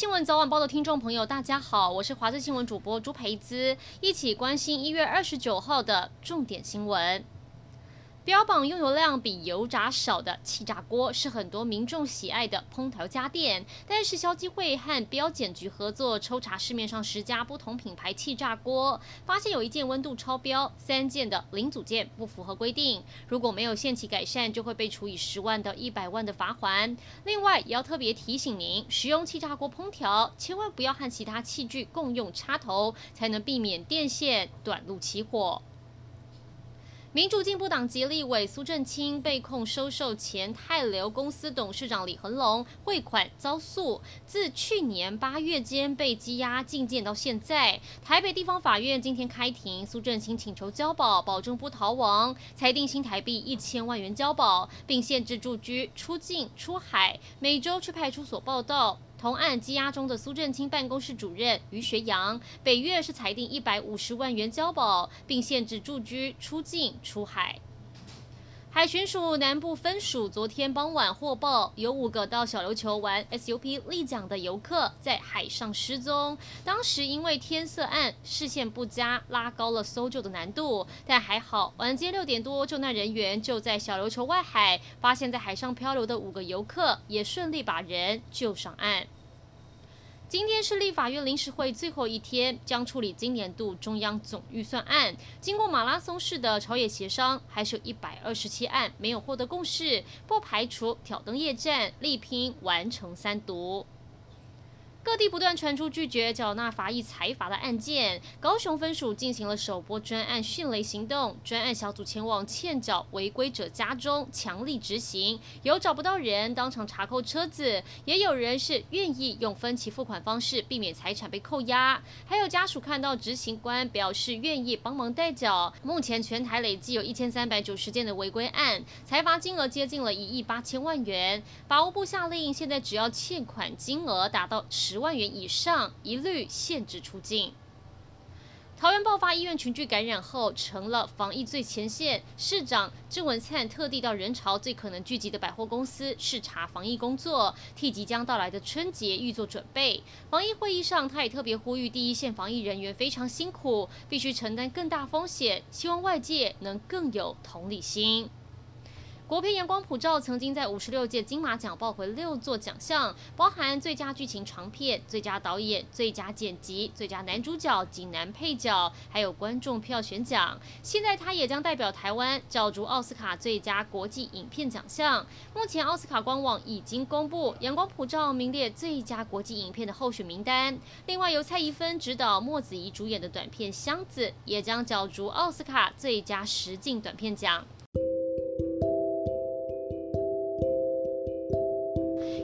新闻早晚报的听众朋友，大家好，我是华视新闻主播朱培姿，一起关心一月二十九号的重点新闻。标榜用油量比油炸少的气炸锅是很多民众喜爱的烹调家电，但是消基会和标检局合作抽查市面上十家不同品牌气炸锅，发现有一件温度超标，三件的零组件不符合规定，如果没有限期改善，就会被处以十万到一百万的罚锾。另外，也要特别提醒您，使用气炸锅烹调，千万不要和其他器具共用插头，才能避免电线短路起火。民主进步党籍立委苏正清被控收受前泰流公司董事长李恒龙汇款遭诉，自去年八月间被羁押禁见到现在。台北地方法院今天开庭，苏正清请求交保，保证不逃亡，裁定新台币一千万元交保，并限制住居、出境、出海，每周去派出所报到。同案羁押中的苏振清办公室主任于学阳，北越是裁定一百五十万元交保，并限制住居、出境、出海。海巡署南部分署昨天傍晚获报，有五个到小琉球玩 SUP 立桨的游客在海上失踪。当时因为天色暗，视线不佳，拉高了搜救的难度。但还好，晚间六点多，救难人员就在小琉球外海发现，在海上漂流的五个游客，也顺利把人救上岸。今天是立法院临时会最后一天，将处理今年度中央总预算案。经过马拉松式的朝野协商，还是有一百二十七案没有获得共识，不排除挑灯夜战，力拼完成三读。各地不断传出拒绝缴纳罚役财罚的案件，高雄分署进行了首波专案迅雷行动，专案小组前往欠缴违规者家中强力执行，有找不到人当场查扣车子，也有人是愿意用分期付款方式避免财产被扣押，还有家属看到执行官表示愿意帮忙代缴。目前全台累计有一千三百九十件的违规案，财罚金额接近了一亿八千万元。法务部下令，现在只要欠款金额达到十万元以上，一律限制出境。桃园爆发医院群聚感染后，成了防疫最前线。市长郑文灿特地到人潮最可能聚集的百货公司视察防疫工作，替即将到来的春节预做准备。防疫会议上，他也特别呼吁第一线防疫人员非常辛苦，必须承担更大风险，希望外界能更有同理心。国片《阳光普照》曾经在五十六届金马奖抱回六座奖项，包含最佳剧情长片、最佳导演、最佳剪辑、最佳男主角及男配角，还有观众票选奖。现在他也将代表台湾角逐奥斯卡最佳国际影片奖项。目前奥斯卡官网已经公布《阳光普照》名列最佳国际影片的候选名单。另外，由蔡宜芬执导、莫子仪主演的短片《箱子》也将角逐奥斯卡最佳实境短片奖。